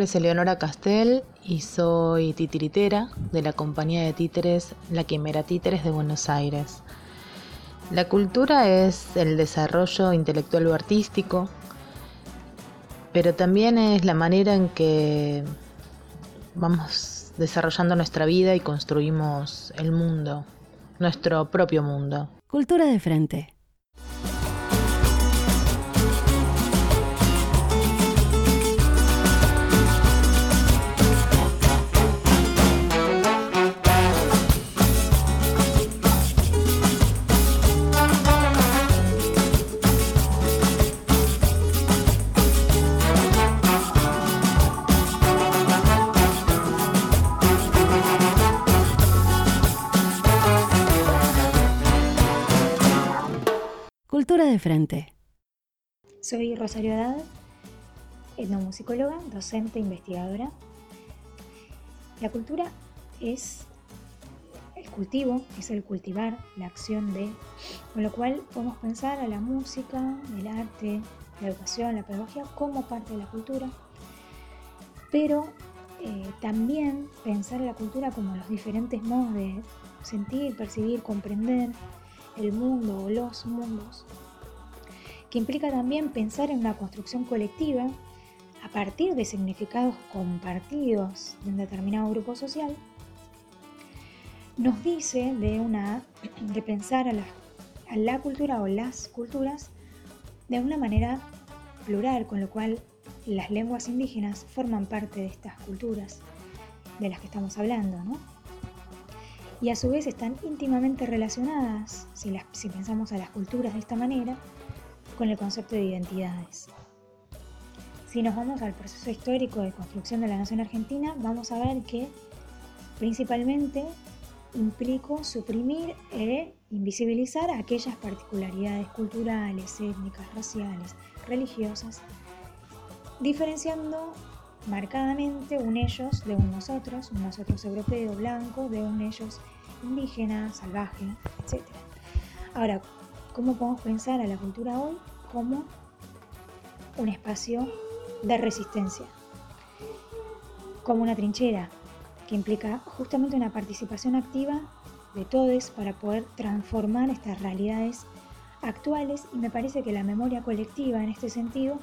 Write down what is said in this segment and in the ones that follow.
nombre es Eleonora Castel y soy titiritera de la compañía de títeres La Quimera Títeres de Buenos Aires. La cultura es el desarrollo intelectual o artístico, pero también es la manera en que vamos desarrollando nuestra vida y construimos el mundo, nuestro propio mundo. Cultura de frente. De frente. Soy Rosario Haddad, etnomusicóloga, docente, investigadora. La cultura es el cultivo, es el cultivar, la acción de, con lo cual podemos pensar a la música, el arte, la educación, la pedagogía como parte de la cultura, pero eh, también pensar a la cultura como los diferentes modos de sentir, percibir, comprender el mundo o los mundos que implica también pensar en una construcción colectiva a partir de significados compartidos de un determinado grupo social, nos dice de, una, de pensar a la, cultura o las culturas de una manera plural, con lo cual las lenguas indígenas forman parte de estas culturas de las que estamos hablando, ¿no? Y a su vez están íntimamente relacionadas, si, las, si pensamos a las culturas de esta manera, con el concepto de identidades. Si nos vamos al proceso histórico de construcción de la nación argentina, vamos a ver que principalmente implicó suprimir e invisibilizar aquellas particularidades culturales, étnicas, raciales, religiosas, diferenciando marcadamente un ellos de un nosotros, un nosotros europeo blanco de un ellos indígena, salvaje, etc. Ahora, ¿cómo podemos pensar a la cultura hoy? como un espacio de resistencia, como una trinchera que implica justamente una participación activa de todos para poder transformar estas realidades actuales y me parece que la memoria colectiva en este sentido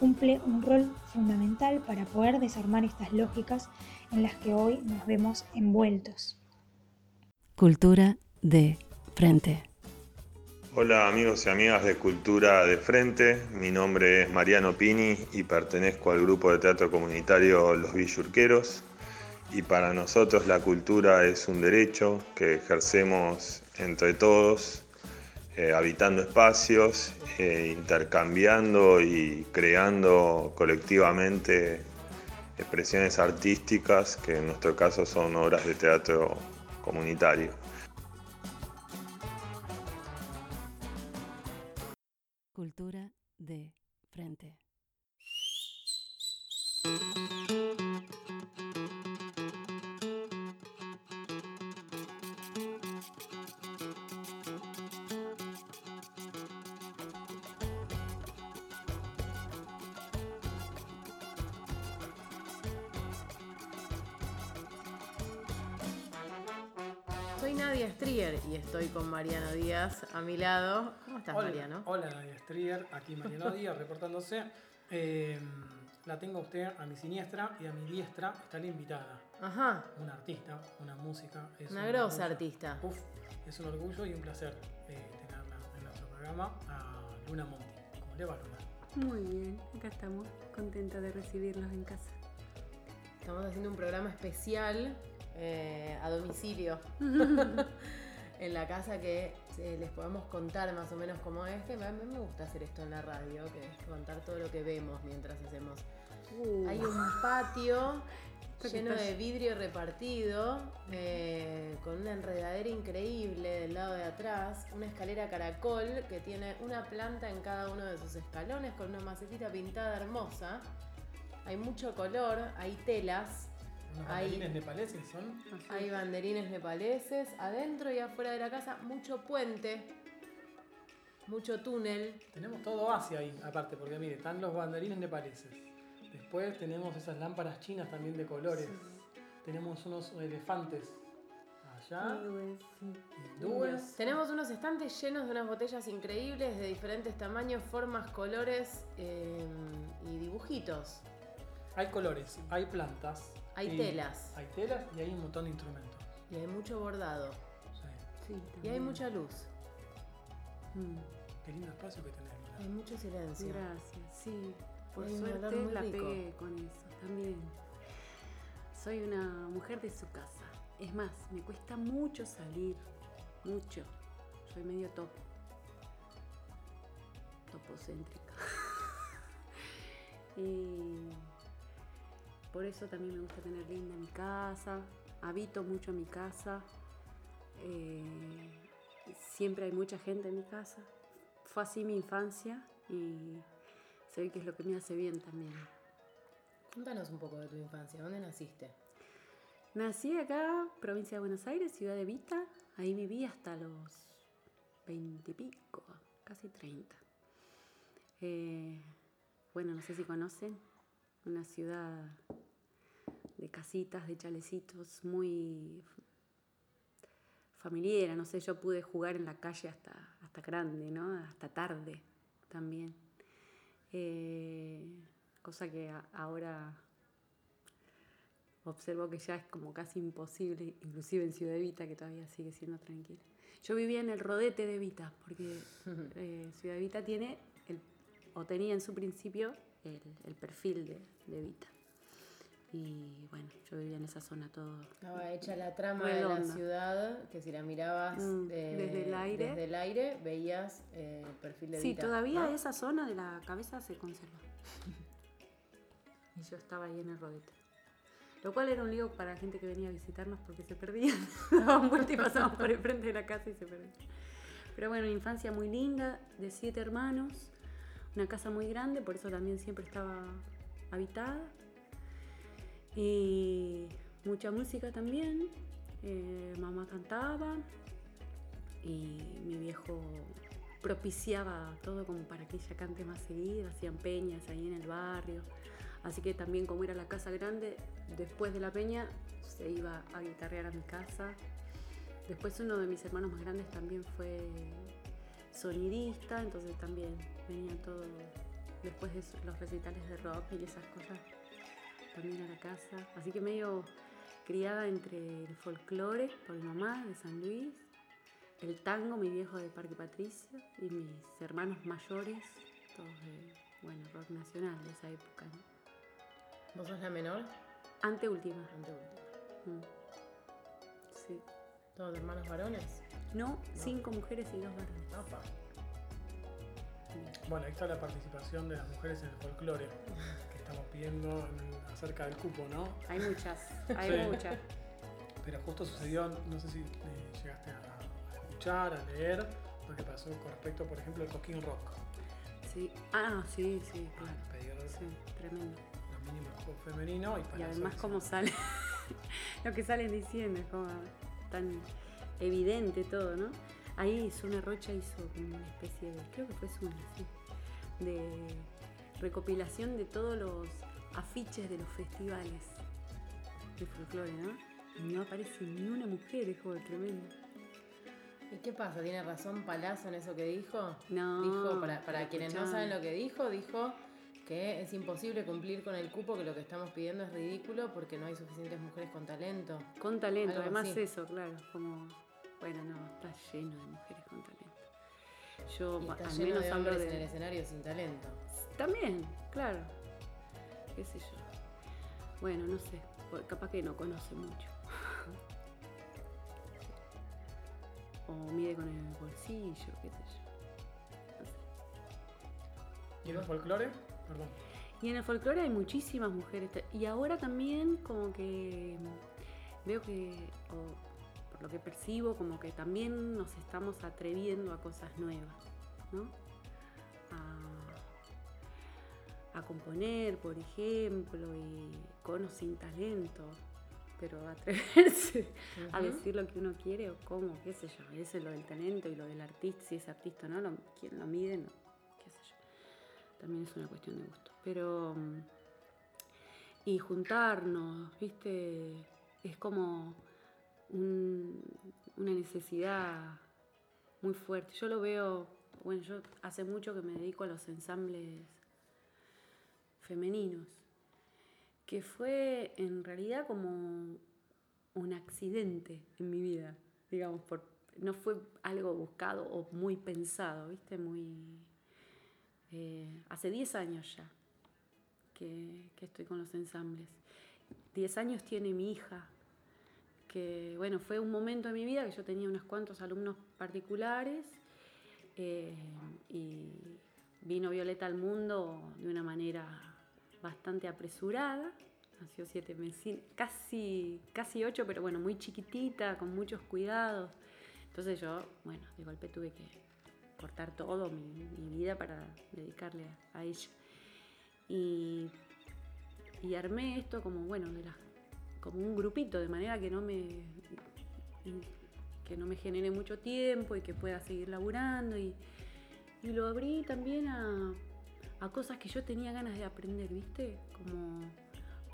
cumple un rol fundamental para poder desarmar estas lógicas en las que hoy nos vemos envueltos. Cultura de frente. Hola amigos y amigas de Cultura de Frente, mi nombre es Mariano Pini y pertenezco al grupo de teatro comunitario Los Villurqueros y para nosotros la cultura es un derecho que ejercemos entre todos, eh, habitando espacios, eh, intercambiando y creando colectivamente expresiones artísticas que en nuestro caso son obras de teatro comunitario. Cultura de frente. Y estoy con Mariano Díaz a mi lado. ¿Cómo estás, Hola, Mariano? Hola, Nadia Strier, aquí Mariano Díaz reportándose. Eh, la tengo a usted a mi siniestra y a mi diestra está la invitada. Ajá, Una artista, una música. Es una un grosa orgullo. artista. Uf, es un orgullo y un placer eh, tenerla en nuestro programa a Luna Monti. ¿Cómo le va, Luna? Muy bien, acá estamos, contenta de recibirlos en casa. Estamos haciendo un programa especial eh, a domicilio en la casa que eh, les podamos contar más o menos cómo es. Que a mí me gusta hacer esto en la radio, que es contar todo lo que vemos mientras hacemos. Hay un patio lleno de vidrio repartido, eh, con una enredadera increíble del lado de atrás, una escalera caracol que tiene una planta en cada uno de sus escalones con una macetita pintada hermosa. Hay mucho color, hay telas, Unos Ahí. banderines nepaleses son. hay banderines nepaleses, adentro y afuera de la casa, mucho puente. mucho túnel. Tenemos todo Asia ahí, aparte, porque mire, están los banderines nepaleses. Después tenemos esas lámparas chinas también de colores. Tenemos unos elefantes allá. Hindúes. Tenemos unos estantes llenos de unas botellas increíbles de diferentes tamaños, formas, colores eh, y dibujitos. Hay colores, hay plantas. Hay y- telas. Hay telas y hay un montón de instrumentos. Y hay mucho bordado. Sí. Sí, Y hay mucha luz. Mm, Qué lindo espacio que tenemos. mirá. Hay mucho silencio. Gracias, sí. Por Hay suerte la rico. pegué con eso también. Soy una mujer de su casa. Es más, me cuesta mucho salir. Mucho. Soy medio topo. Topocéntrica. y por eso también me gusta tener linda mi casa. Habito mucho mi casa. Eh, siempre hay mucha gente en mi casa. Fue así mi infancia y se ve que es lo que me hace bien también. Contanos un poco de tu infancia. ¿Dónde naciste? Nací acá, provincia de Buenos Aires, ciudad de Vita. Ahí viví hasta los veintipico, casi treinta. Eh, bueno, no sé si conocen, una ciudad de casitas, de chalecitos, muy familiar. No sé, yo pude jugar en la calle hasta, hasta grande, ¿no? Hasta tarde también. Eh, cosa que a- ahora observo que ya es como casi imposible, inclusive en Ciudad Evita, que todavía sigue siendo tranquila. Yo vivía en el rodete de Evita, porque eh, Ciudad Evita tiene, el, o tenía en su principio, el, el perfil de, de Evita. Y bueno, yo vivía en esa zona todo. Estaba hecha la trama de la ciudad, que si la mirabas Mm, eh, desde el aire. desde el aire, veías eh, el perfil de Sí, Vita, todavía ¿no? esa zona de la cabeza se conserva. y yo estaba ahí en el rodete. Lo cual era un lío para la gente que venía a visitarnos porque se perdían. Daban vuelta y pasaban por el frente de la casa y se perdían. Pero bueno, una infancia muy linda, de siete hermanos, una casa muy grande, por eso también siempre estaba habitada. Y mucha música también. Eh, mamá cantaba y mi viejo propiciaba todo como para que ella cante más seguido, hacían peñas ahí en el barrio. Así que también como era la casa grande, después de la peña se iba a guitarrear a mi casa. Después uno de mis hermanos más grandes también fue sonidista, entonces también venía todo después de los recitales de rock y esas cosas también a la casa. Así que medio criada entre el folclore por mi mamá de San Luis, el tango, mi viejo de Parque Patricio y mis hermanos mayores, todos de, bueno, rock nacional de esa época. ¿no? ¿Vos sos la menor? Anteúltima. Anteúltima. Mm. Sí. ¿Todos hermanos varones? No, cinco mujeres y dos varones. Opa. Bueno, ahí está la participación de las mujeres en el folclore estamos pidiendo en- acerca del cupo, ¿no? Hay muchas, hay Sí. muchas. Pero justo sucedió, no sé si eh, llegaste a, a escuchar, a leer, lo que pasó con respecto, por ejemplo, al Coquín Rock. Sí. Ah, sí, sí, claro. Pedir Sí, tremendo. lo mínimo femenino y para Y además hacer- cómo sale, lo que salen diciendo, es como tan evidente todo, ¿no? Ahí Suna Rocha hizo como una especie de, creo que fue Suna, sí, de recopilación de todos los afiches de los festivales de folclore, ¿no? No aparece ni una mujer, es como tremendo. ¿Y qué pasa? ¿Tiene razón Palazzo en eso que dijo? No, Dijo, para, quienes no saben lo que dijo, dijo que es imposible cumplir con el cupo, que lo que estamos pidiendo es ridículo porque no hay suficientes mujeres con talento. Con talento, Algo además así. eso, claro, como, bueno, no, está lleno de mujeres con talento. Yo Y está al menos de hablo hombres en el de... escenario sin talento. También, claro, qué sé yo. Bueno, no sé, por- capaz que no conoce mucho. O mide con el bolsillo, qué sé yo. No sé. ¿Y en el folclore? Perdón. Y en el folclore hay muchísimas mujeres. Y ahora también como que veo que, por lo que percibo, como que también nos estamos atreviendo a cosas nuevas, ¿no? A, a componer, por ejemplo, y con o sin talento. pero atreverse a decir lo que uno quiere o cómo, qué sé yo. Ese es lo del talento y lo del artista, si es artista o no, lo, quién lo mide, no, qué sé yo. También es una cuestión de gusto. Pero. mm, Y juntarnos, ¿viste? Es como un- una necesidad muy fuerte. Yo lo veo, bueno, yo hace mucho que me dedico a los ensambles femeninos, que fue en realidad como un accidente en mi vida, digamos, por, no fue algo buscado o muy pensado, ¿viste? Muy... eh, hace 10 años ya que, que estoy con los ensambles. 10 años tiene mi hija, que bueno, fue un momento de mi vida que yo tenía unos cuantos alumnos particulares eh, y vino Violeta al mundo de una manera bastante apresurada, nació siete meses, casi, casi ocho, pero bueno, muy chiquitita, con muchos cuidados. Entonces yo, bueno, de golpe tuve que cortar todo mi, vida para dedicarle a, ella. Y armé esto como, bueno, de las como un grupito, de manera que no me que no me genere mucho tiempo y que pueda seguir laburando y, y lo abrí también a, a cosas que yo tenía ganas de aprender, ¿viste? Como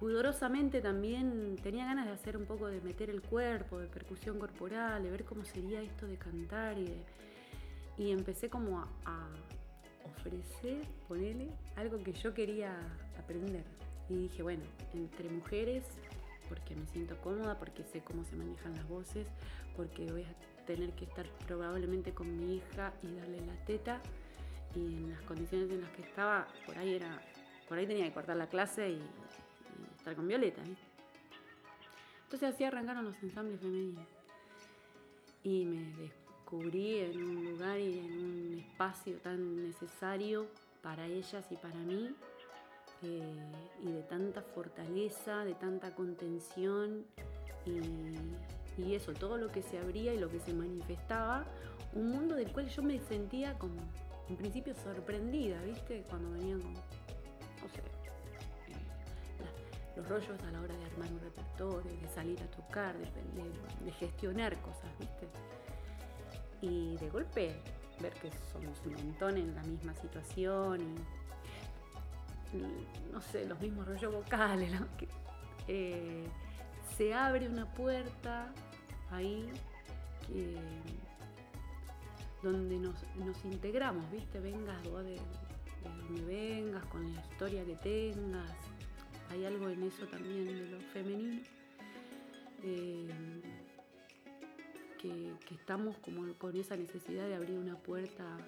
pudorosamente también tenía ganas de hacer un poco de meter el cuerpo, de percusión corporal, de ver cómo sería esto de cantar y de- y empecé como a, a ofrecer, ponerle algo que yo quería aprender. Y dije, bueno, entre mujeres, porque me siento cómoda, porque sé cómo se manejan las voces, porque voy a tener que estar probablemente con mi hija y darle la teta. Y en las condiciones en las que estaba, por ahí era, por ahí tenía que cortar la clase y, y estar con Violeta. ¿viste? Entonces así arrancaron los ensambles femeninos. Y me descubrí en un lugar y en un espacio tan necesario para ellas y para mí, eh, y de tanta fortaleza, de tanta contención, y, y eso, todo lo que se abría y lo que se manifestaba, un mundo del cual yo me sentía como, en principio, sorprendida, ¿viste? Cuando venían como, no sé, eh, los rollos a la hora de armar un repertorio, de salir a tocar, de, de- de gestionar cosas, ¿viste? Y de golpe ver que somos un montón en la misma situación y, no sé, los mismos rollos vocales, ¿no? Que, eh, se abre una puerta ahí que, donde nos, nos integramos, ¿viste? Vengas vos de, de donde vengas, con la historia que tengas. Hay algo en eso también de lo femenino. eh, que, que estamos como con esa necesidad de abrir una puerta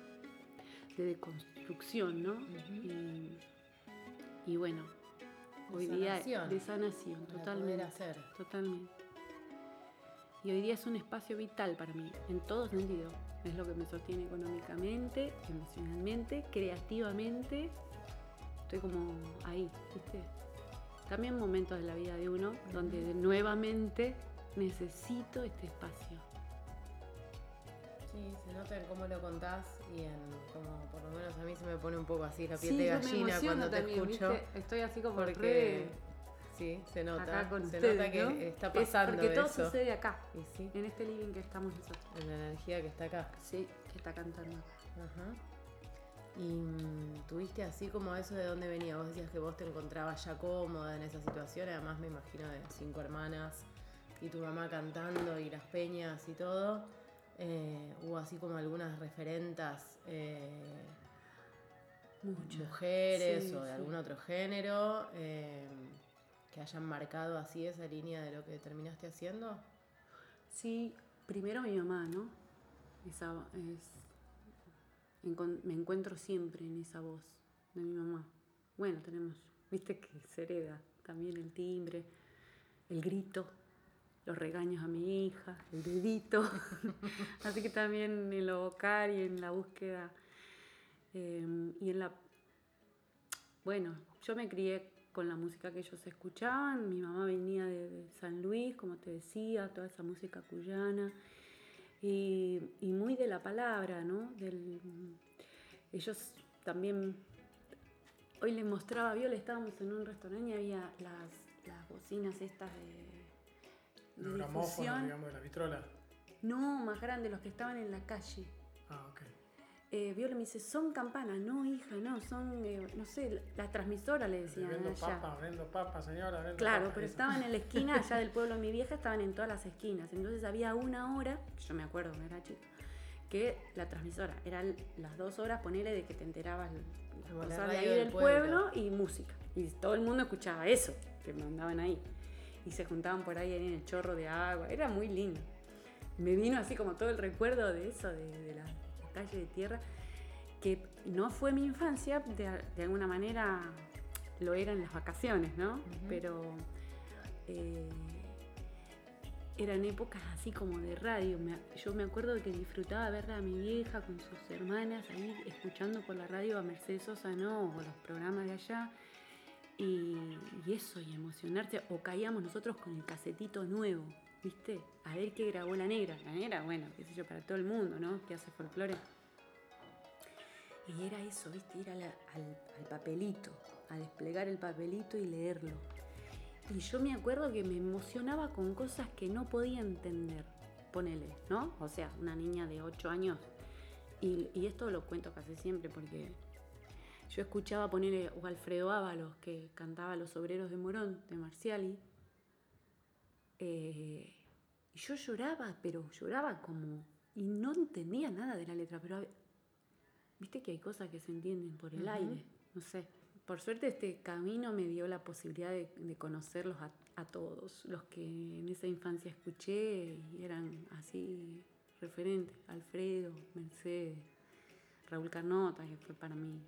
de deconstrucción, ¿no? y, y bueno, De hoy día de sanación, totalmente. hacer. Totalmente. Y hoy día es un espacio vital para mí, en todo sentido. Es lo que me sostiene económicamente, emocionalmente, creativamente. Estoy como ahí, ¿viste? También momentos de la vida de uno donde nuevamente necesito este espacio. Sí, se nota en cómo lo contás y en como por lo menos a mí se me pone un poco así la piel Sí, de gallina cuando te también, escucho. ¿viste? Estoy así como Porque re sí, se nota. acá con se nota que ¿no? está Es pasando porque todo eso. sucede acá, sí, en este living que estamos nosotros. en la energía que está acá. Sí, que está cantando. Ajá. Y mm, tuviste así como eso de dónde venía. Vos decías que vos te encontrabas ya cómoda en esa situación. Además, me imagino de cinco hermanas y tu mamá cantando y las peñas y todo. Eh, hubo así como algunas referentas eh, mujeres Sí, o de sí. algún otro género eh, que hayan marcado así esa línea de lo que terminaste haciendo. Sí, primero mi mamá, ¿no? Esa es, me encuentro siempre en esa voz de mi mamá. Bueno, tenemos, viste que se hereda también el timbre, el grito, los regaños a mi hija, el dedito. Así que también en lo vocal y en la búsqueda eh, y en la... Bueno, yo me crié con la música que ellos escuchaban. Mi mamá venía de, San Luis, como te decía, toda esa música cuyana. Y, y muy de la palabra, ¿no? Del, ellos también... Hoy les mostraba Viola, estábamos en un restaurante y había las, las bocinas estas de Los gramófonos, difusión. digamos, de la vitrola. No, más grandes, los que estaban en la calle. Ah, ok. Eh, Viola me dice, son campanas. No, hija, no, son, eh, no sé, la transmisora le decían Vendo allá. papas, vendo papas, señora, vendo Claro, papas, pero eso. estaban en la esquina allá del pueblo de mi vieja, estaban en todas las esquinas. Entonces había una hora, que yo me acuerdo, me era chica, que la transmisora, eran las dos horas, ponele de que te enterabas las cosas de ahí del pueblo. pueblo. y música. Y todo el mundo escuchaba eso, que mandaban ahí. Y se juntaban por ahí en el chorro de agua, era muy lindo. Me vino así como todo el recuerdo de eso, de, de la calle de tierra, que no fue mi infancia, de, de alguna manera lo era en las vacaciones, ¿no? Pero eh, eran épocas así como de radio. Me- yo me acuerdo que disfrutaba verla a mi vieja con sus hermanas ahí escuchando por la radio a Mercedes Sosa, ¿no? O los programas de allá. Y, eso, y emocionarse. O caíamos nosotros con el casetito nuevo, ¿viste? A ver qué grabó la negra. La negra, bueno, qué sé yo, para todo el mundo, ¿no? Que hace folclore. Y era eso, ¿viste? Ir al, papelito, a desplegar el papelito y leerlo. Y yo me acuerdo que me emocionaba con cosas que no podía entender, ponele, ¿no? O sea, una niña de 8 años. Y esto lo cuento casi siempre porque yo escuchaba ponerle o Alfredo Ábalos, que cantaba Los Obreros de Morón, de Marciali. eh, y yo lloraba, pero lloraba como. Y no entendía nada de la letra, pero viste que hay cosas que se entienden por el aire, no sé. Por suerte este camino me dio la posibilidad de, de conocerlos a, a todos, los que en esa infancia escuché y eran así referentes, Alfredo, Mercedes, Raúl Carnota, que fue para mí.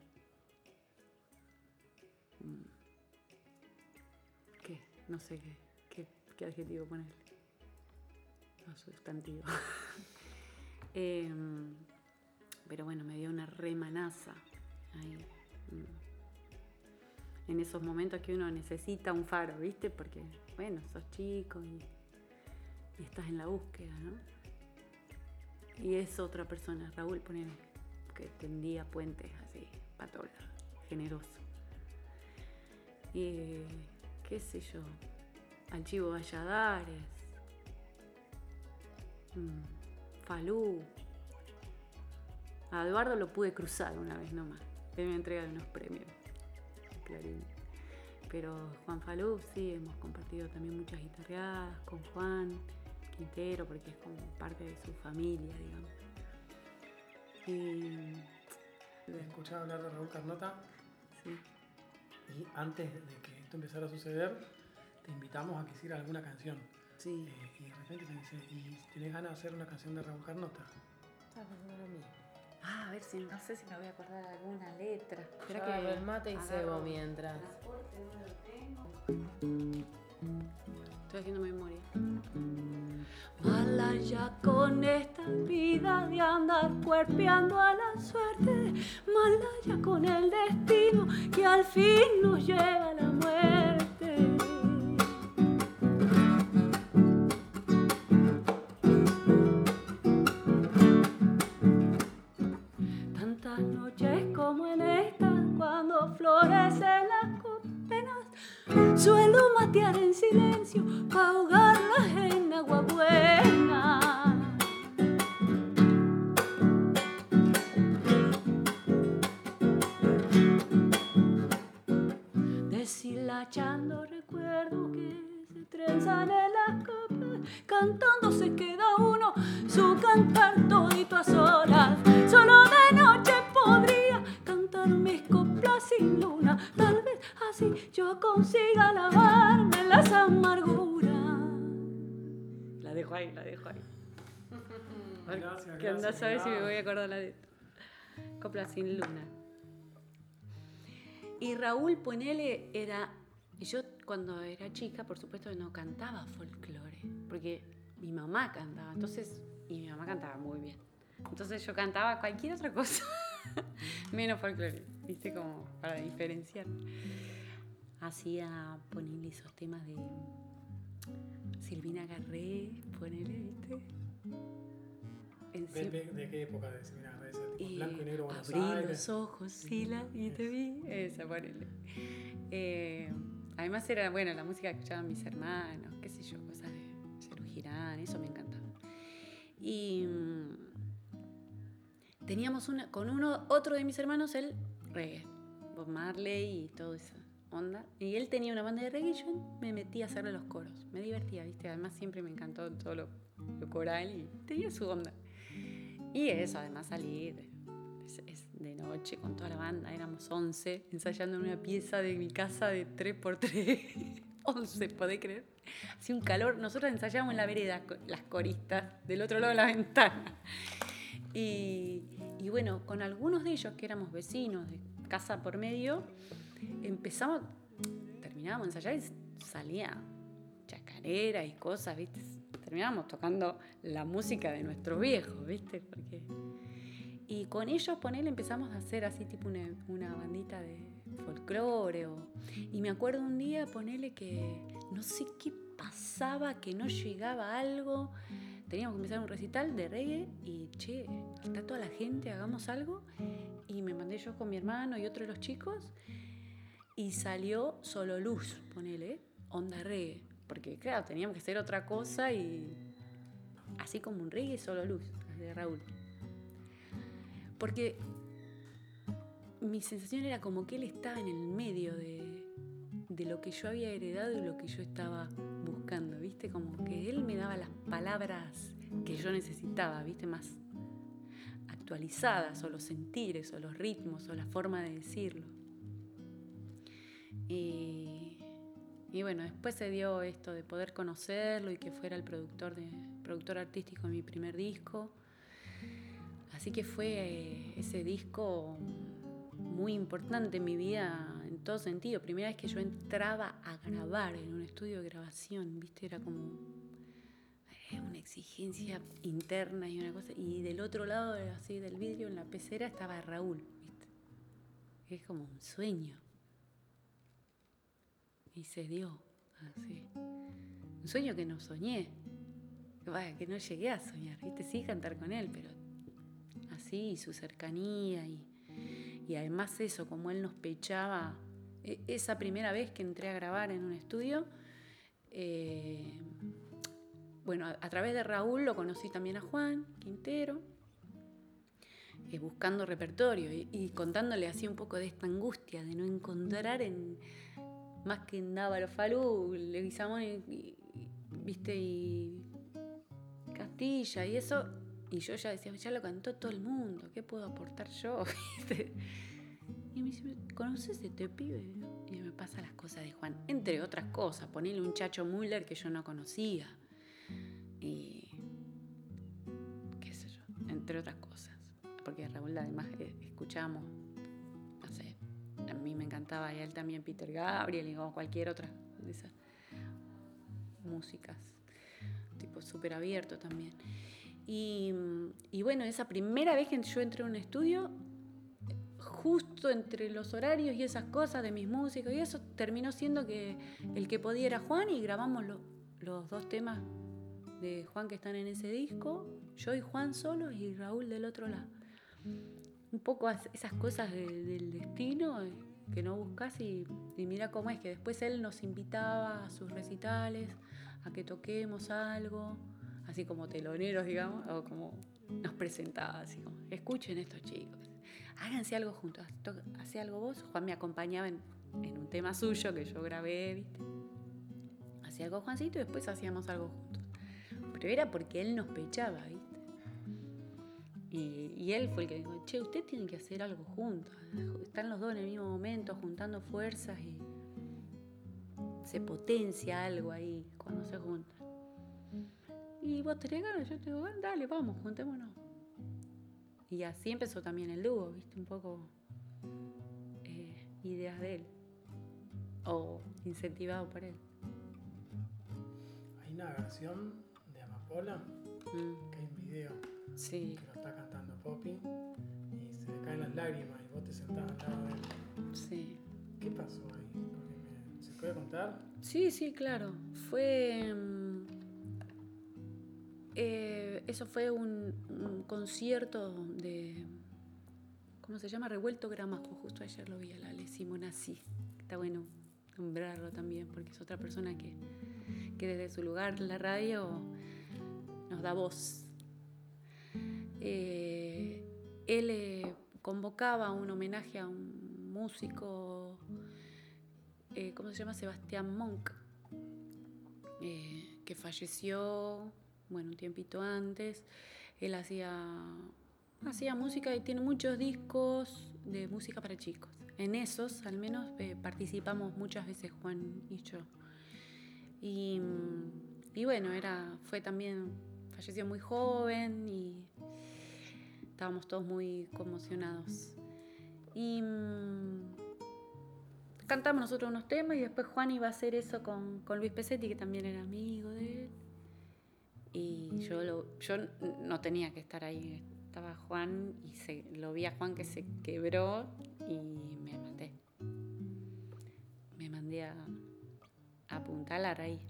¿Qué? No sé qué, qué, adjetivo ponerle. No, sustantivo. Em, pero bueno, me dio una remanaza ahí. mm. En esos momentos que uno necesita un faro, ¿viste? Porque, bueno, sos chico y, estás en la búsqueda, ¿no? Y es otra persona, Raúl, ponele, que tendía puentes así, para generoso. Y, qué sé yo, Archivo Valladares, mm, Falú. A Eduardo lo pude cruzar una vez nomás. Él me entrega unos premios. Clarín. Pero Juan Falú, sí, hemos compartido también muchas guitarreadas con Juan Quintero, porque es como parte de su familia, digamos. Y, He escuchado hablar de Raúl Carnota sí. Y antes de que esto empezara a suceder, te invitamos a que hicieras alguna canción. Sí. Eh, y de repente me dice, ¿y tenés ganas de hacer una canción de Raúl Carnota? Estaba pensando lo mismo. Ah, a ver si no sé si me voy a acordar de alguna letra. Yo agarro el mate y cebo mientras. transporte, no lo tengo. Estoy haciendo memoria. Mala ya con esta vida de andar cuerpeando a la suerte. Mala ya con el destino que al fin nos lleva a la muerte. Tantas noches como en esta, cuando florecen las penas, suelo matear en silencio para ahogarlas en agua buena. Deshilachando recuerdo que se trenzan en las copas, cantando se queda uno su cantar todito a solas. Solo de noche podría cantar mis coplas sin luna, tal vez así yo consiga lavarme dejo ahí, la dejo ahí. Gracias, Que anda a gracias, saber si me voy a acordar la de Copla sin luna. Y Raúl Ponele era. Yo cuando era chica, por supuesto, no cantaba folclore, porque mi mamá cantaba, entonces. Y mi mamá cantaba muy bien. Entonces yo cantaba cualquier otra cosa, menos folclore, ¿viste? Como para diferenciar. Hacía ponerle esos temas de Silvina Garré, ponele, ¿viste? En ¿De, sí- de- de qué época de y Blanco y negro Buenos abrí Aires. los ojos y la y te vi. Esa, ponele. Eh, además era, bueno, la música que escuchaban mis hermanos, qué sé yo, cosas de Girán, eso me encantaba. Y mm, teníamos una, con uno, otro de mis hermanos, el reggae, Bob Marley y toda esa onda. Y él tenía una banda de reggae y yo me metí a hacerle los coros. Me divertía, ¿viste? Además siempre me encantó todo lo, lo coral y tenía su onda. Y eso, además salir es- es de noche con toda la banda, éramos 11 ensayando en una pieza de mi casa de 3x3. 11, ¿podés creer? Hacía un calor, nosotros ensayábamos en la vereda, las coristas, del otro lado de la ventana. Y, y bueno, con algunos de ellos que éramos vecinos de casa por medio, empezamos, terminábamos de ensayar y salía chacarera y cosas, ¿viste? Terminábamos tocando la música de nuestros viejos, ¿viste? Y con ellos, ponele, empezamos a hacer así tipo una, una bandita de folclore. o- Y me acuerdo un día, ponele que no sé qué pasaba, que no llegaba algo. Teníamos que empezar un recital de reggae y, che, está toda la gente, hagamos algo. Y me mandé yo con mi hermano y otro de los chicos y salió solo luz, ponele, onda reggae. Porque claro, teníamos que hacer otra cosa y así como un reggae solo luz, de Raúl. Porque mi sensación era como que él estaba en el medio de, de lo que yo había heredado y lo que yo estaba buscando, ¿viste? Como que él me daba las palabras que yo necesitaba, ¿viste? Más actualizadas, o los sentires, o los ritmos, o la forma de decirlo. Y, y bueno, después se dio esto de poder conocerlo y que fuera el productor, de, productor artístico de mi primer disco. Así que fue eh, ese disco muy importante en mi vida todo sentido. Primera vez que yo entraba a grabar en un estudio de grabación, ¿viste? Era como eh, una exigencia interna y una cosa. Y del otro lado, así del vidrio, en la pecera, estaba Raúl, ¿viste? Es como un sueño. Y se dio, así. Un sueño que no soñé. Que no llegué a soñar, ¿viste? Sí, cantar con él, pero así, su cercanía y, y además eso, como él nos pechaba. E- Esa primera vez que entré a grabar en un estudio, eh, bueno, a, través de Raúl lo conocí también a Juan Quintero, eh, buscando repertorio y, y contándole así un poco de esta angustia de no encontrar en más que en Dávalo Falú, Leguizamón y, y- viste y Castilla y eso y yo ya decía, ya lo cantó todo el mundo, ¿qué puedo aportar yo? ¿Viste? Y me dice, ¿conoces este pibe? Y me pasa las cosas de Juan, entre otras cosas, ponerle un Chacho Müller que yo no conocía. Y qué sé yo, entre otras cosas. Porque Raúl además eh, escuchamos, no sé, a mí me encantaba y a él también Peter Gabriel y cualquier otra de esas músicas, tipo súper abierto también. Y, y bueno, esa primera vez que yo entré a un estudio, justo entre los horarios y esas cosas de mis músicos y eso, terminó siendo que el que podía era Juan y grabamos lo- los dos temas de Juan que están en ese disco, yo y Juan solos y Raúl del otro lado. Un poco as- esas cosas de- del destino eh, que no buscas y, y mira cómo es que después él nos invitaba a sus recitales, a que toquemos algo, así como teloneros, digamos, o como nos presentaba, así como, escuchen estos chicos, háganse algo juntos, to- hace algo vos. Juan me acompañaba en, un tema suyo que yo grabé, ¿viste? Hacía algo Juancito y después hacíamos algo juntos. Pero era porque él nos pechaba, ¿viste? Y, él fue el que dijo, che, usted tiene que hacer algo juntos. Están los dos en el mismo momento, juntando fuerzas y se potencia algo ahí cuando se juntan. Y vos tenés ganas, yo te digo, "Bueno, dale, vamos, juntémonos. Y así empezó también el dúo, ¿viste? Un poco eh, ideas de él. O incentivado por él. Hay una versión de Amapola Mm, que hay un video sí, que lo está cantando Poppy y se le caen las lágrimas y vos te sentás al lado de él. sí. ¿Qué pasó ahí? ¿Se puede contar? Sí, sí, claro. Fue. mm, eh, eso fue un, concierto de. ¿Cómo se llama? Revuelto Gramajo. Justo ayer lo vi a la Ale Simonazzi. Está bueno nombrarlo también, porque es otra persona que, que desde su lugar la radio nos da voz. Eh, él eh, convocaba un homenaje a un músico, ¿cómo se llama? Sebastián Monk, que falleció, bueno, un tiempito antes. Él hacía, hacía música y tiene muchos discos de música para chicos. En esos, al menos, participamos muchas veces Juan y yo. Y, y bueno, era, fue también, falleció muy joven y estábamos todos muy conmocionados. Y mm, cantamos nosotros unos temas y después Juan iba a hacer eso con, con Luis Pesetti, que también era amigo de él. Y yo, lo, yo no tenía que estar ahí, estaba Juan y se, lo vi a Juan que se quebró y me mandé. Me mandé a, apuntalar ahí.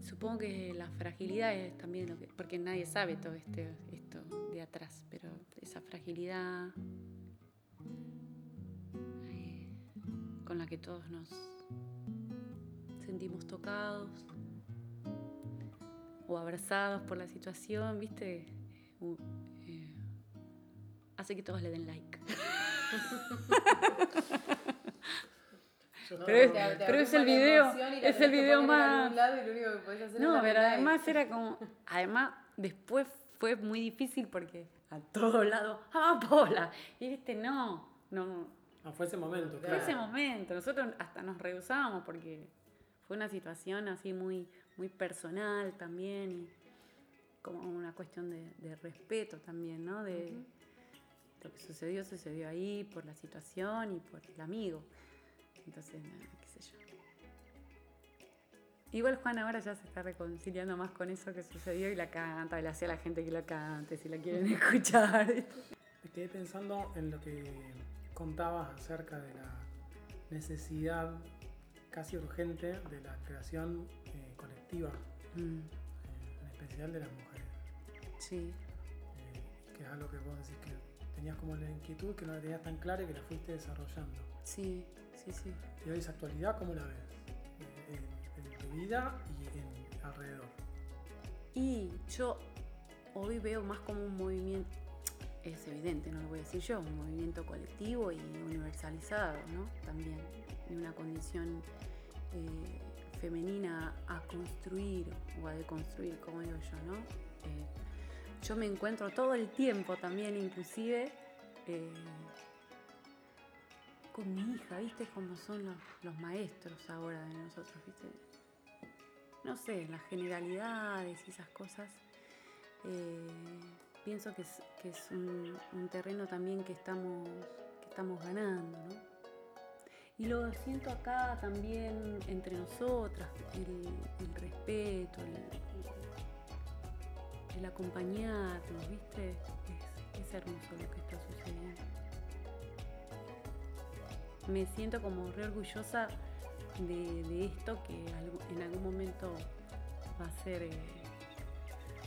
Supongo que la fragilidad es también lo que, porque nadie sabe todo este, esto de atrás, pero esa fragilidad eh, con la que todos nos sentimos tocados o abrazados por la situación, ¿viste? Eh, hace que todos le den like. pero, es, el video, es el video más... no, pero además era como... Además, después fue muy difícil porque a todos lados, ¡ah, Pola! Y viste, no, no. Ah, fue ese momento, Fue ese momento. Nosotros hasta nos rehusábamos porque fue una situación así muy, muy personal también y como una cuestión de, respeto también, ¿no? De lo que sucedió, sucedió ahí por la situación y por el amigo. Entonces, qué sé yo. Igual Juan ahora ya se está reconciliando más con eso que sucedió y la canta, y le hace a la gente que lo cante si la quieren escuchar. Me quedé pensando en lo que contabas acerca de la necesidad casi urgente de la creación colectiva, mm. eh, en especial de las mujeres. Sí. Eh, que es algo que vos decís que tenías como la inquietud, que no la tenías tan clara y que la fuiste desarrollando. Sí, sí, sí. Y hoy esa actualidad, ¿cómo la ves? En, tu vida y en alrededor. Y yo hoy veo más como un movimiento, es evidente, no lo voy a decir yo, un movimiento colectivo y universalizado, ¿no? También, de una condición eh, femenina a construir o a deconstruir, como digo yo, ¿no? Eh, yo me encuentro todo el tiempo también, inclusive, eh, con mi hija, ¿viste? Como son los, maestros ahora de nosotros, ¿viste? No sé, las generalidades y esas cosas. Eh, pienso que es, un, terreno también que estamos, que estamos ganando, ¿no? Y lo siento acá también entre nosotras, el, respeto, el, acompañarnos, ¿viste? Es, es hermoso lo que está sucediendo me siento como re orgullosa de, esto que en algún momento va a ser. Eh,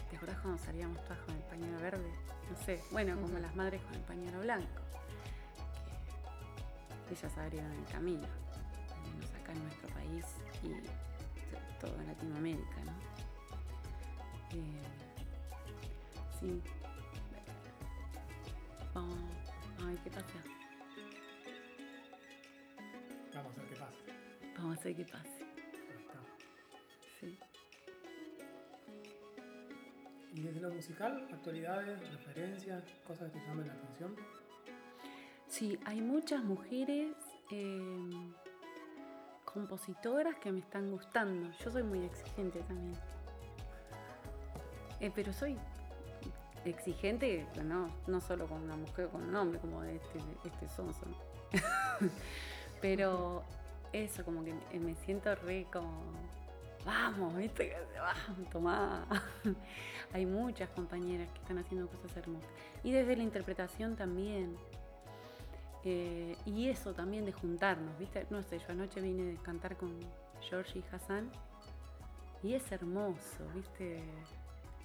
¿Te acordás cuando salíamos todas con el pañuelo verde? No sé, bueno, como las madres con el pañuelo blanco. Que ellas abrieron el camino, al menos acá en nuestro país y todo en Latinoamérica, ¿no? Eh, sí. Vamos, a ver qué pasa. Vamos a ver qué pasa. Vamos a ver qué pasa. Sí. ¿Y desde lo musical, actualidades, referencias, cosas que te llamen la atención? Sí, hay muchas mujeres em, compositoras que me están gustando. Yo soy muy exigente también. Eh, pero soy exigente no, no solo con una mujer, con un hombre, como este, este sonso. Pero eso, como que me siento re como, vamos, ¿viste? Vamos, tomá. Hay muchas compañeras que están haciendo cosas hermosas. Y desde la interpretación también. Eh, y eso también de juntarnos, ¿viste? No sé, yo anoche vine a cantar con George y Hassan. Y es hermoso, ¿viste?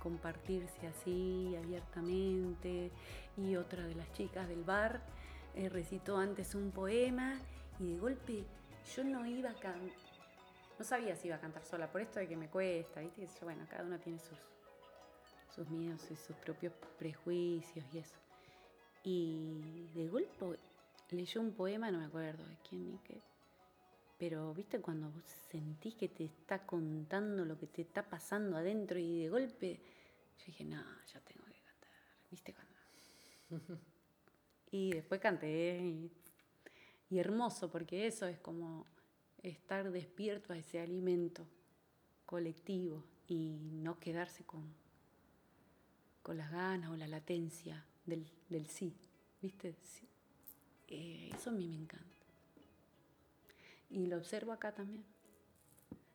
Compartirse así abiertamente. Y otra de las chicas del bar eh, recitó antes un poema y de golpe yo no iba a cantar. no sabía si iba a cantar sola, por esto de que me cuesta, ¿viste? Yo, bueno, cada uno tiene sus, sus miedos y sus propios prejuicios y eso. Y de golpe leyó un poema, no me acuerdo de quién ni qué, pero viste cuando vos sentís que te está contando lo que te está pasando adentro y de golpe yo dije, no, ya tengo que cantar, viste cuando... y después canté y, hermoso porque eso es como estar despierto a ese alimento colectivo y no quedarse con, con las ganas o la latencia del, del sí, ¿viste? Sí. Eh, eso a mí me encanta. Y lo observo acá también,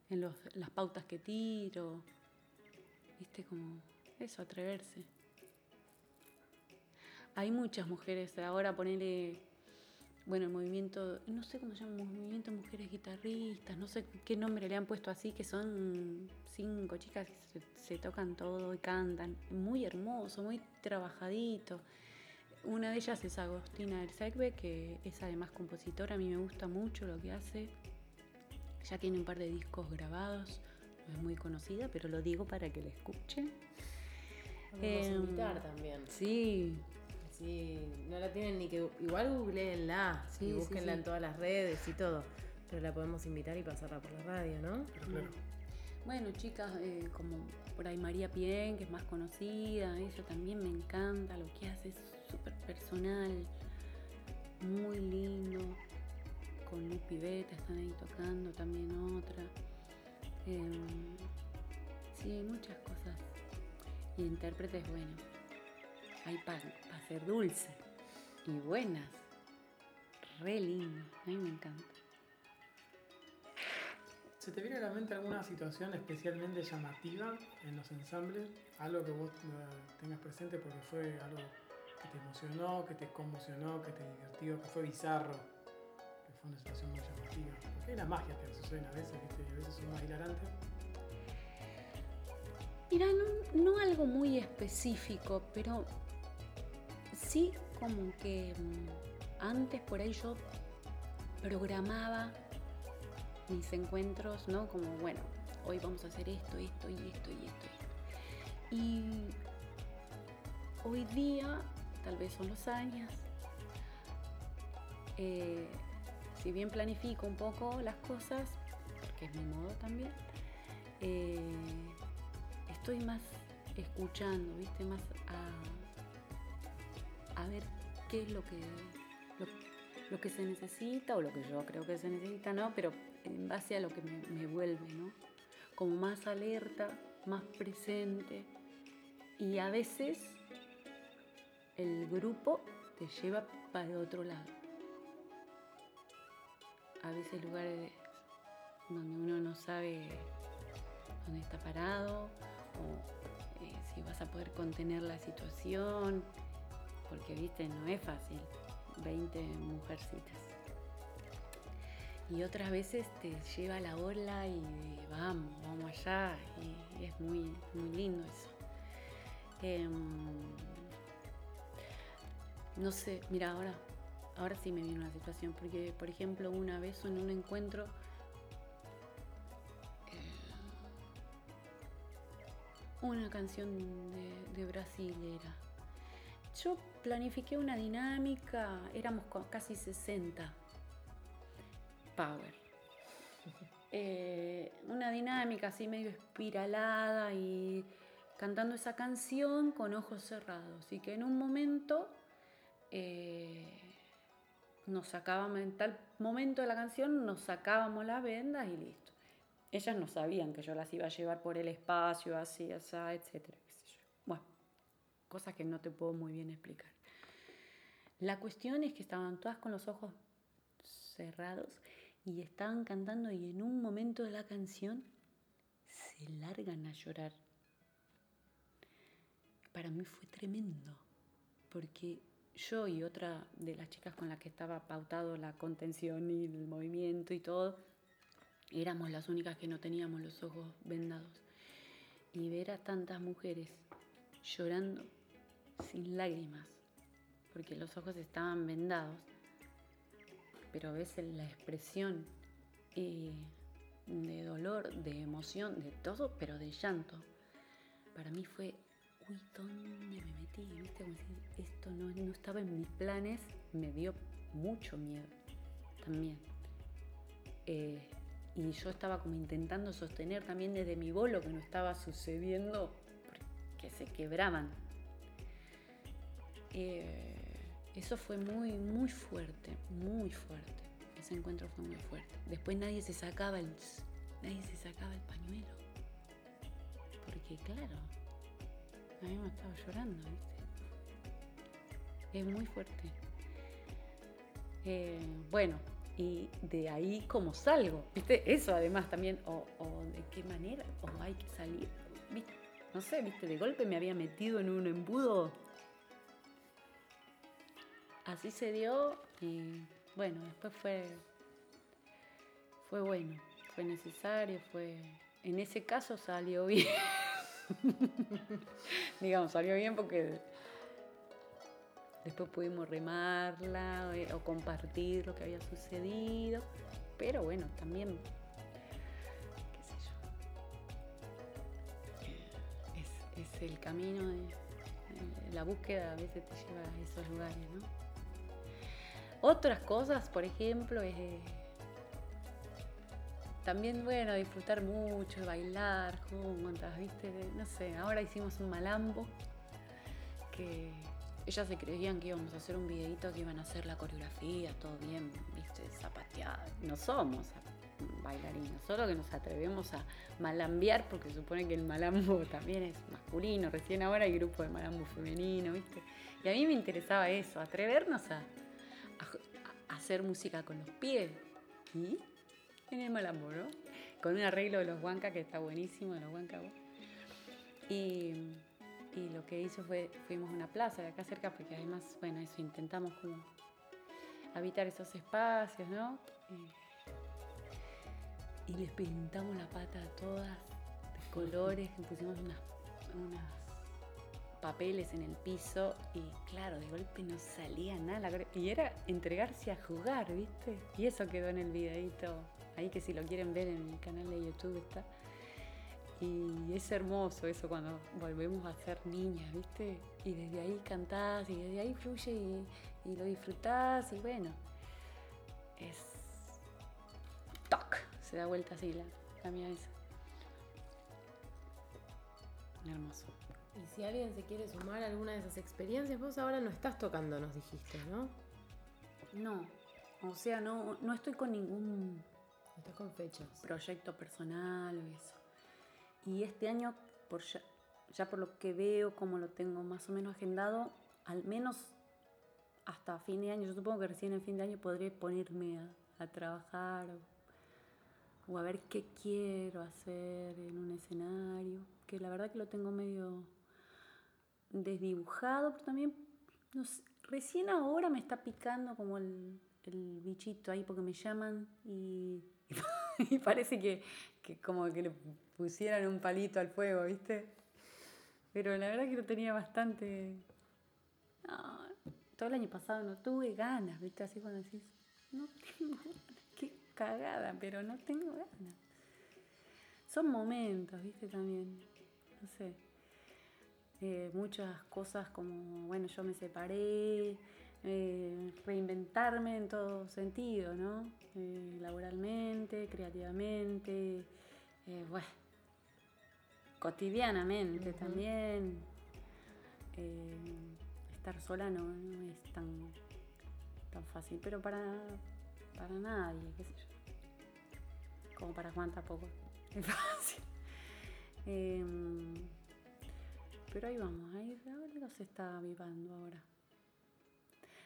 en los, las pautas que tiro, ¿viste? Como eso, atreverse. Hay muchas mujeres, ahora ponerle bueno, el movimiento, no sé cómo se llama, movimiento mujeres guitarristas, no sé qué nombre le han puesto así, que son cinco chicas que se, tocan todo y cantan, muy hermoso, muy trabajadito. Una de ellas es Agostina Erzegbe, que es además compositora, a mí me gusta mucho lo que hace. Ya tiene un par de discos grabados, no es muy conocida, pero lo digo para que la escuchen. Vamos a invitar también. Sí, Sí, no la tienen ni que. Igual googleenla sí, y búsquenla en todas las redes y todo. Pero la podemos invitar y pasarla por la radio, ¿no? Claro. Bueno, chicas, eh, como por ahí María Pien, que es más conocida, ella también me encanta, lo que hace es súper personal, muy lindo. Con Luz Piveta están ahí tocando, también otra. Em, sí, muchas cosas. Y intérpretes, bueno, hay para ser dulce y buenas. Re lindo, a mí me encanta. ¿Se te viene a la mente alguna situación especialmente llamativa en los ensambles? Algo que vos eh, tengas presente porque fue algo que te emocionó, que te conmocionó, que te divirtió, que fue bizarro, que fue una situación muy llamativa. Porque hay la magia que sucede a veces, ¿viste? a veces son más hilarantes. Mira, no algo muy específico, pero sí como que mm, antes por ahí yo programaba mis encuentros, ¿no? Como, bueno, hoy vamos a hacer esto, esto y esto y esto. Y hoy día, tal vez son los años, eh, si bien planifico un poco las cosas, porque es mi modo también, eh, estoy más escuchando, ¿viste? Más a ver qué es lo que, lo, que se necesita o lo que yo creo que se necesita, ¿no? Pero en base a lo que me, vuelve, ¿no? Como más alerta, más presente. Y a veces el grupo te lleva para otro lado. A veces lugares donde uno no sabe dónde está parado o eh, si vas a poder contener la situación porque viste, no es fácil, 20 mujercitas. Y otras veces te lleva la ola y vamos, vamos allá, y es muy, muy lindo eso. Em, no sé, mira, ahora, ahora sí me viene una situación, porque por ejemplo una vez en un encuentro eh, una canción de, de Brasil era yo planifiqué una dinámica, éramos casi 60 Power. Eh, una dinámica así medio espiralada y cantando esa canción con ojos cerrados. Y que en un momento eh, nos sacábamos, en tal momento de la canción nos sacábamos las vendas y listo. Ellas no sabían que yo las iba a llevar por el espacio, así, así, etcétera. Bueno, cosas que no te puedo muy bien explicar. La cuestión es que estaban todas con los ojos cerrados y estaban cantando y en un momento de la canción se largan a llorar. Para mí fue tremendo, porque yo y otra de las chicas con las que estaba pautado la contención y el movimiento y todo, éramos las únicas que no teníamos los ojos vendados. Y ver a tantas mujeres llorando sin lágrimas, porque los ojos estaban vendados, pero ves la expresión y de dolor, de emoción, de todo, pero de llanto. Para mí fue, uy, ¿dónde me metí? ¿Viste? Como decir, esto no, no estaba en mis planes, me dio mucho miedo también. Eh, y yo estaba como intentando sostener también desde mi bolo que no estaba sucediendo, porque se quebraban. Eh, eso fue muy, muy fuerte, muy fuerte. Ese encuentro fue muy fuerte. Después nadie se sacaba el, nadie se sacaba el pañuelo. Porque claro, a mí me estaba llorando, ¿viste? Es muy fuerte. Eh, bueno, y de ahí cómo salgo, ¿viste? Eso además también, o, de qué manera, o hay que salir, ¿viste? No sé, ¿viste? De golpe me había metido en un embudo. Así se dio y bueno, después fue, fue bueno, fue necesario, fue, en ese caso salió bien. Digamos, salió bien porque Después pudimos remarla eh, o, compartir lo que había sucedido. Pero bueno, también, qué sé yo, es, el camino de, la búsqueda a veces te lleva a esos lugares, ¿no? Otras cosas, por ejemplo, es también, bueno, disfrutar mucho, bailar juntas, ¿viste? No sé, ahora hicimos un malambo que ellas se creían que íbamos a hacer un videito, que iban a hacer la coreografía, todo bien, viste, zapateada. No somos bailarinos, solo que nos atrevemos a malambear porque supone que el malambo también es masculino, recién ahora hay grupo de malambo femenino, viste. Y a mí me interesaba eso, atrevernos a, hacer música con los pies. Y en el malambo, ¿no? Con un arreglo de los huancas que está buenísimo, de los huancas. Y lo que hizo fue, fuimos a una plaza de acá cerca, porque además, bueno, eso intentamos como habitar esos espacios, ¿no? y les pintamos la pata a todas de colores, pusimos unas, unas papeles en el piso y claro, de golpe no salía nada. Y era entregarse a jugar, ¿viste? Y eso quedó en el videito, ahí que si lo quieren ver en mi canal de YouTube está. Y es hermoso eso cuando volvemos a ser niñas, ¿viste? Y desde ahí cantás y desde ahí fluye y, lo disfrutás y bueno, es... ¡Toc! Se da vuelta así la, la mía esa. Hermoso. Y si alguien se quiere sumar a alguna de esas experiencias, vos ahora no estás tocando, nos dijiste, ¿no? No, o sea, no, no estoy con ningún... Con fechas. Proyecto personal o eso. Y este año, por ya, por lo que veo, como lo tengo más o menos agendado, al menos hasta fin de año, yo supongo que recién en fin de año podré ponerme a, trabajar o, a ver qué quiero hacer en un escenario, que la verdad que lo tengo medio desdibujado, pero también recién ahora me está picando como el bichito ahí porque me llaman y, y parece que, que, como que le pusieran un palito al fuego, ¿viste? Pero la verdad que lo tenía bastante... todo el año pasado no tuve ganas, ¿viste? Así cuando decís, no tengo ganas, qué cagada, pero no tengo ganas. Son momentos, ¿viste? También, no sé. Eh, muchas cosas como, bueno, yo me separé, eh, reinventarme en todo sentido, ¿no? Eh, laboralmente, creativamente, bueno, cotidianamente también. estar sola no, es tan, tan fácil, pero para, para nadie, qué sé yo. Como para Juan tampoco. Es fácil. Em, pero ahí vamos, ahí se está avivando ahora.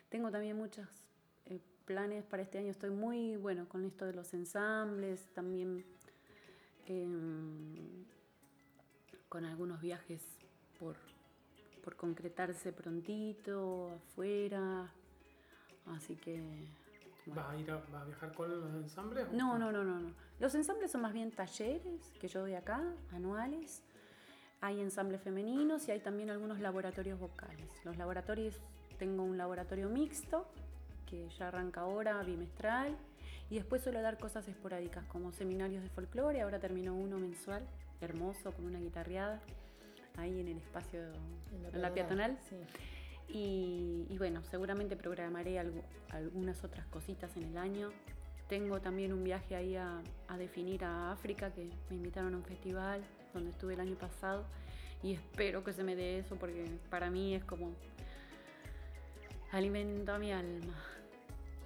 Tengo también muchos eh, planes para este año. Estoy muy bueno con esto de los ensambles, también em, con algunos viajes por, concretarse prontito, afuera. Así que. ¿Va, a ir a, viajar con los ensambles? No, no, no, no, no. Los ensambles son más bien talleres que yo doy acá, anuales. Hay ensambles femeninos y hay también algunos laboratorios vocales. Los laboratorios tengo un laboratorio mixto que ya arranca ahora, bimestral, Y después suelo dar cosas esporádicas, como seminarios de folclore. Ahora terminó uno mensual, hermoso, con una guitarreada, ahí en el espacio, en la peatonal. Sí. Y, y bueno, seguramente programaré algo- algunas otras cositas en el año. Tengo también un viaje ahí a, a definir a África, que me invitaron a un festival donde estuve el año pasado. Y espero que se me dé eso porque para mí es como alimenta mi alma.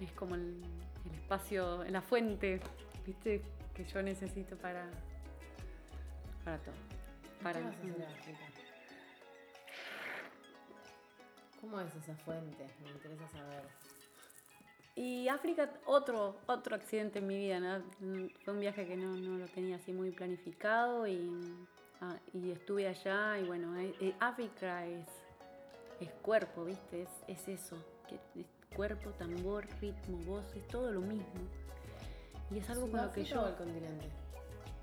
Es como el, el espacio, la fuente, ¿viste? Que yo necesito para, para todo. Para ¿Qué vas a hacer en África? ¿Cómo es esa fuente? Me interesa saber. Y África, otro, otro accidente en mi vida, ¿no? Fue un viaje que no, no lo tenía así muy planificado y, ah, y estuve allá y bueno, eh, eh, África es, es cuerpo, ¿viste? Es, es eso, que es cuerpo, tambor, ritmo, voz, es todo lo mismo. Y es algo con lo que ¿Sudáfrica yo... el continente?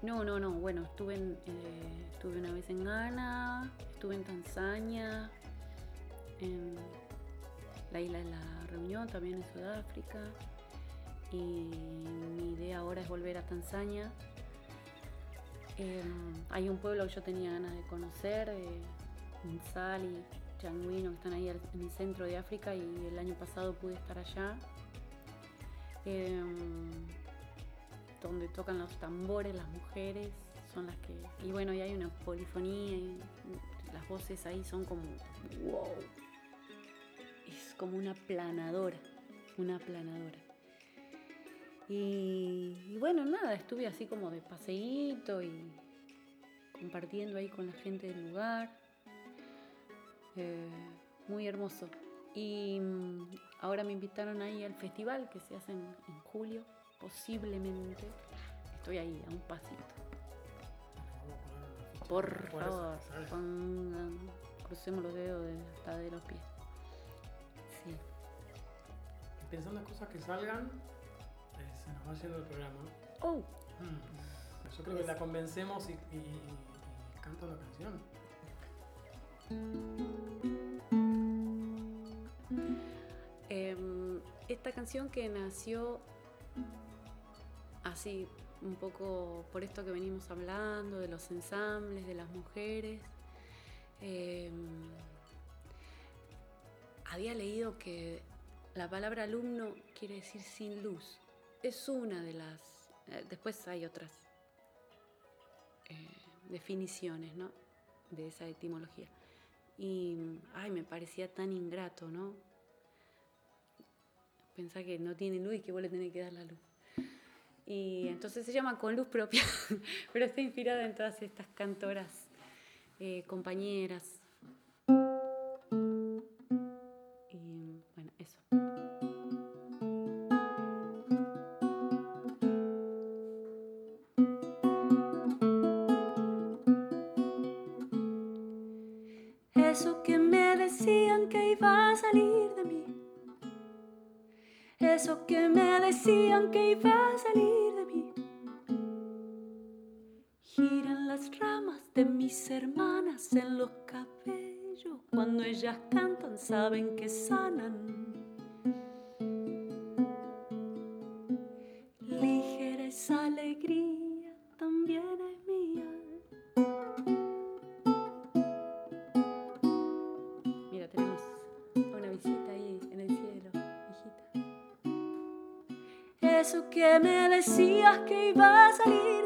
No, no, no. Bueno, estuve, en, eh, estuve una vez en Ghana, estuve en Tanzania, en la isla de la Reunión, también en Sudáfrica. Y mi idea ahora es volver a Tanzania. Eh, hay un pueblo que yo tenía ganas de conocer, eh, Nsal y Changuino, que están ahí en el centro de África, y el año pasado pude estar allá. Eh, donde tocan los tambores, las mujeres, son las que... Y bueno, y hay una polifonía, y las voces ahí son como... ¡Wow! Es como una planadora, una planadora. Y bueno, nada, estuve así como de paseíto y compartiendo ahí con la gente del lugar. Eh, muy hermoso. Y mm, ahora me invitaron ahí al festival que se hace en, en julio, posiblemente. Estoy ahí a un pasito. Por favor, crucemos los dedos de, hasta de los pies. Sí. Pensando en cosas que salgan, eh, se nos va haciendo el programa. Oh, Mm. Yo creo que la convencemos y, y- y- y canta una canción. Em, esta canción que nació así un poco por esto que venimos hablando, de los ensambles, de las mujeres. em, había leído que la palabra alumno quiere decir sin luz. Es una de las... eh, después hay otras eh, definiciones, ¿no? De esa etimología. Y, ay, me parecía tan ingrato, ¿no? Pensá que no tiene luz y que vos le tenés que dar la luz. Y entonces se llama Con Luz Propia, pero está inspirada en todas estas cantoras, eh, compañeras. Hermanas en los cabellos. Cuando ellas cantan saben que sanan. Ligera esa alegría también es mía. Mira, tenemos una visita ahí en el cielo, hijita. Eso que me decías que iba a salir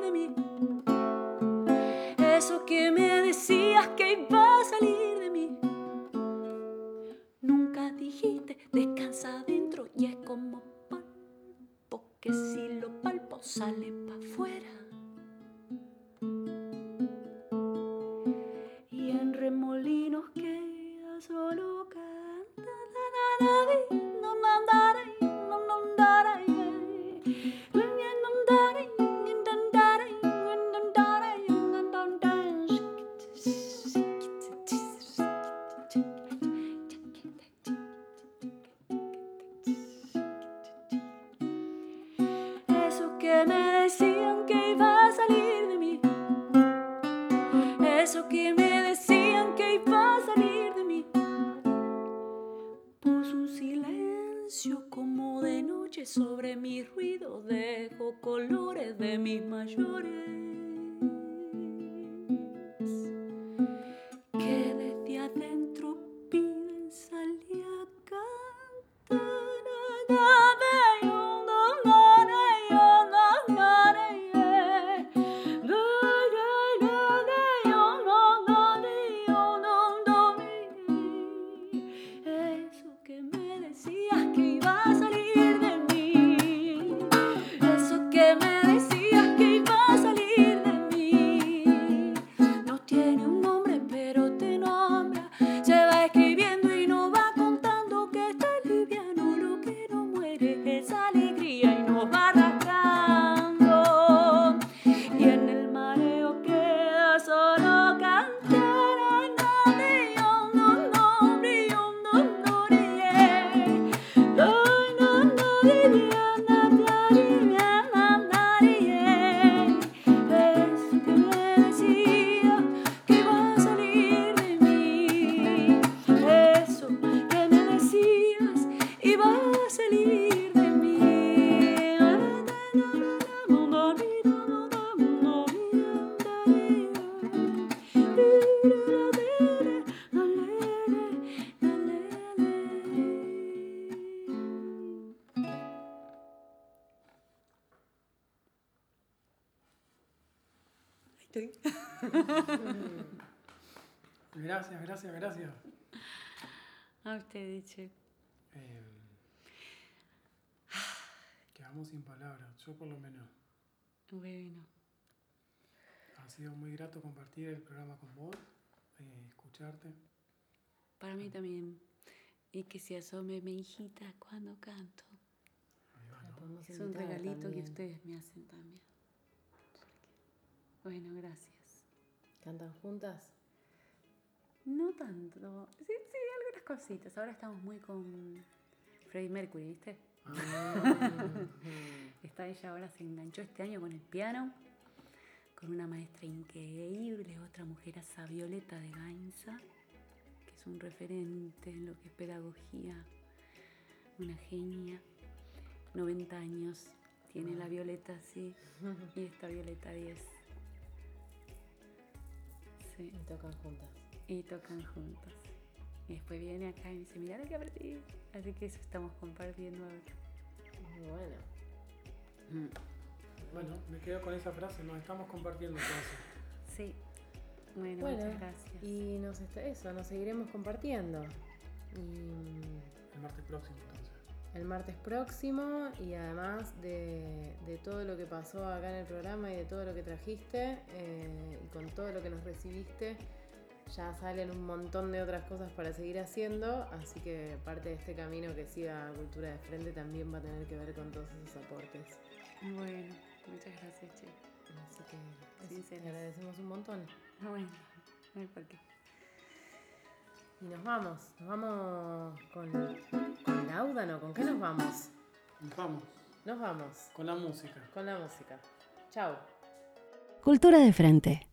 Eh, quedamos sin palabras, yo por lo menos. Bueno, Ha sido muy grato compartir el programa con vos, eh, escucharte. para mí también. Y que se asome mi hijita cuando canto. Es un regalito que ustedes me hacen también. Bueno, gracias. ¿Cantan juntas? No tanto. Sí, sí, algunas cositas. Ahora estamos muy con Freddie Mercury, ¿viste? Está ella ahora, se enganchó este año con el piano, con una maestra increíble, otra mujer esa Violeta de Gainza, que es un referente en lo que es pedagogía, una genia. 90 años tiene la Violeta, sí, y esta Violeta 10. Sí Y tocan juntas. Y tocan juntos. Y después viene acá y me dice, mira lo que aprendí. Así que eso estamos compartiendo ahora. Muy bueno. Bueno, me quedo con esa frase, nos estamos compartiendo Sí. Bueno, Bueno, muchas gracias. y nos está, eso, nos seguiremos compartiendo. Y el martes próximo entonces. el martes próximo y además de, de todo lo que pasó acá en el programa y de todo lo que trajiste eh, y con todo lo que nos recibiste, ya salen un montón de otras cosas para seguir haciendo, así que parte de este camino que siga Cultura de Frente también va a tener que ver con todos esos aportes. Bueno, muchas gracias, che. Así que eso, te agradecemos un montón. Bueno, no hay por qué. Y nos vamos, nos vamos con, con Lauda, ¿no? ¿Con qué nos vamos? Nos vamos Nos vamos con la música. con la música. Chao. Cultura de frente.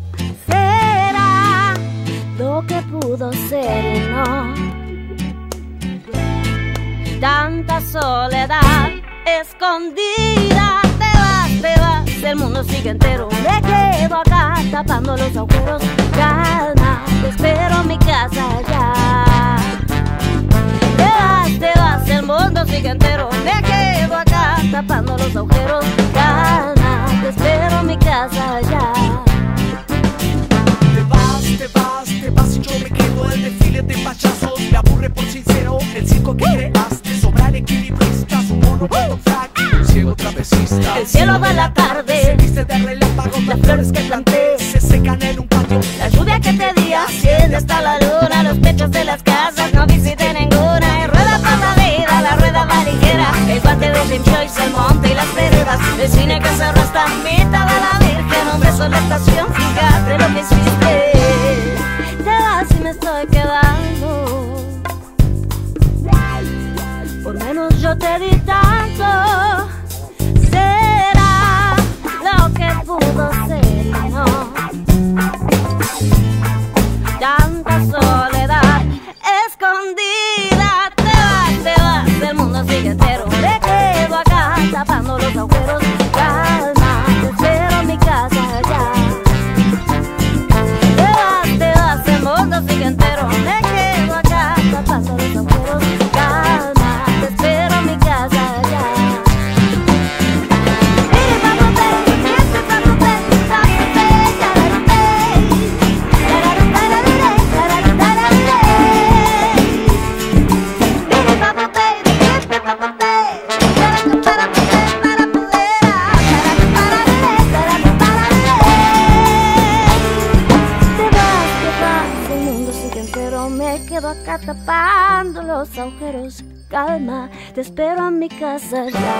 lo que pudo ser no. Tanta soledad escondida, te vas, te vas, el mundo sigue entero. Me quedo acá tapando los agujeros. Calma, te espero en mi casa ya. Te vas, te vas, el mundo sigue entero. Me quedo acá tapando los agujeros. Calma, te espero en mi casa ya. Vas, te vas y yo me quedo El desfile de payasos me aburre por sincero El circo que creaste sobra el equilibrista Un mono con frac. Y un ciego trapecista. El cielo de la tarde, Se viste de relámpagos las flores que planté. Se seca secan en un patio. La lluvia que te di asciende hasta la luna, los techos de las casas no visité ninguna. Y rueda por la vida, la rueda va ligera, el guante de Jim Joyce, el monte y las veredas, el cine que se resta Tanta soledad Calma, te espero en mi casa ya.